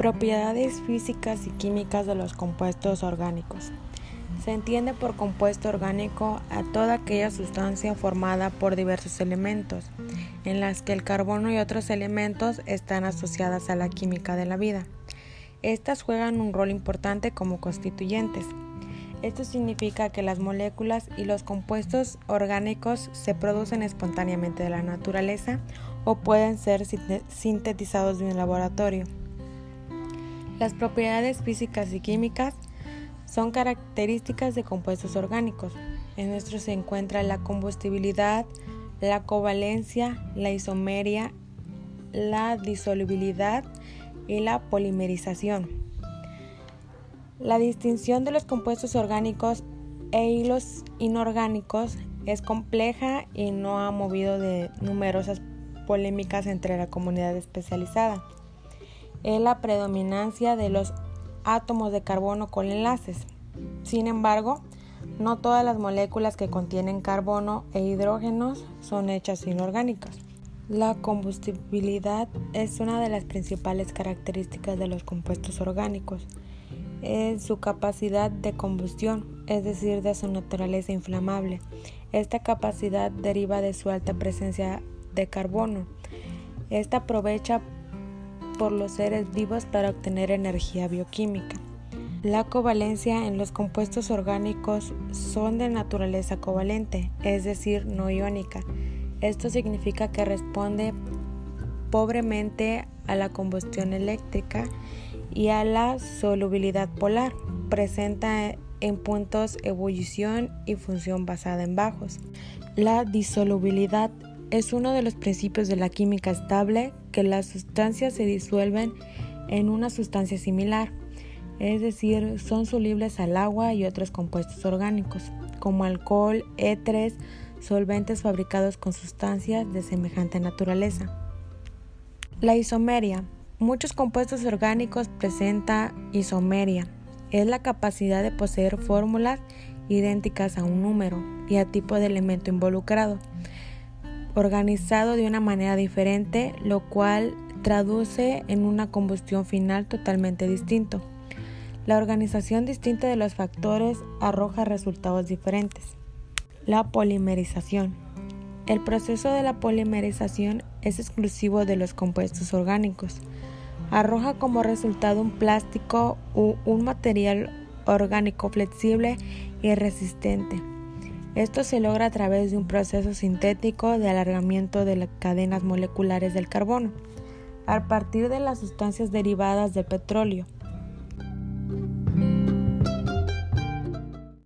Propiedades físicas y químicas de los compuestos orgánicos. Se entiende por compuesto orgánico a toda aquella sustancia formada por diversos elementos, en las que el carbono y otros elementos están asociadas a la química de la vida. Estas juegan un rol importante como constituyentes. Esto significa que las moléculas y los compuestos orgánicos se producen espontáneamente de la naturaleza o pueden ser sintetizados de un laboratorio. Las propiedades físicas y químicas son características de compuestos orgánicos. En nuestro se encuentra la combustibilidad, la covalencia, la isomeria, la disolubilidad y la polimerización. La distinción de los compuestos orgánicos e los inorgánicos es compleja y no ha movido de numerosas polémicas entre la comunidad especializada es la predominancia de los átomos de carbono con enlaces. Sin embargo, no todas las moléculas que contienen carbono e hidrógenos son hechas inorgánicas. La combustibilidad es una de las principales características de los compuestos orgánicos. Es su capacidad de combustión, es decir, de su naturaleza inflamable. Esta capacidad deriva de su alta presencia de carbono. Esta aprovecha por los seres vivos para obtener energía bioquímica. La covalencia en los compuestos orgánicos son de naturaleza covalente, es decir, no iónica. Esto significa que responde pobremente a la combustión eléctrica y a la solubilidad polar. Presenta en puntos ebullición y función basada en bajos. La disolubilidad es uno de los principios de la química estable que las sustancias se disuelven en una sustancia similar, es decir, son solubles al agua y otros compuestos orgánicos, como alcohol, éteres, solventes fabricados con sustancias de semejante naturaleza. La isomeria. Muchos compuestos orgánicos presentan isomeria. Es la capacidad de poseer fórmulas idénticas a un número y a tipo de elemento involucrado organizado de una manera diferente, lo cual traduce en una combustión final totalmente distinto. La organización distinta de los factores arroja resultados diferentes. La polimerización. El proceso de la polimerización es exclusivo de los compuestos orgánicos. Arroja como resultado un plástico u un material orgánico flexible y resistente. Esto se logra a través de un proceso sintético de alargamiento de las cadenas moleculares del carbono, a partir de las sustancias derivadas del petróleo.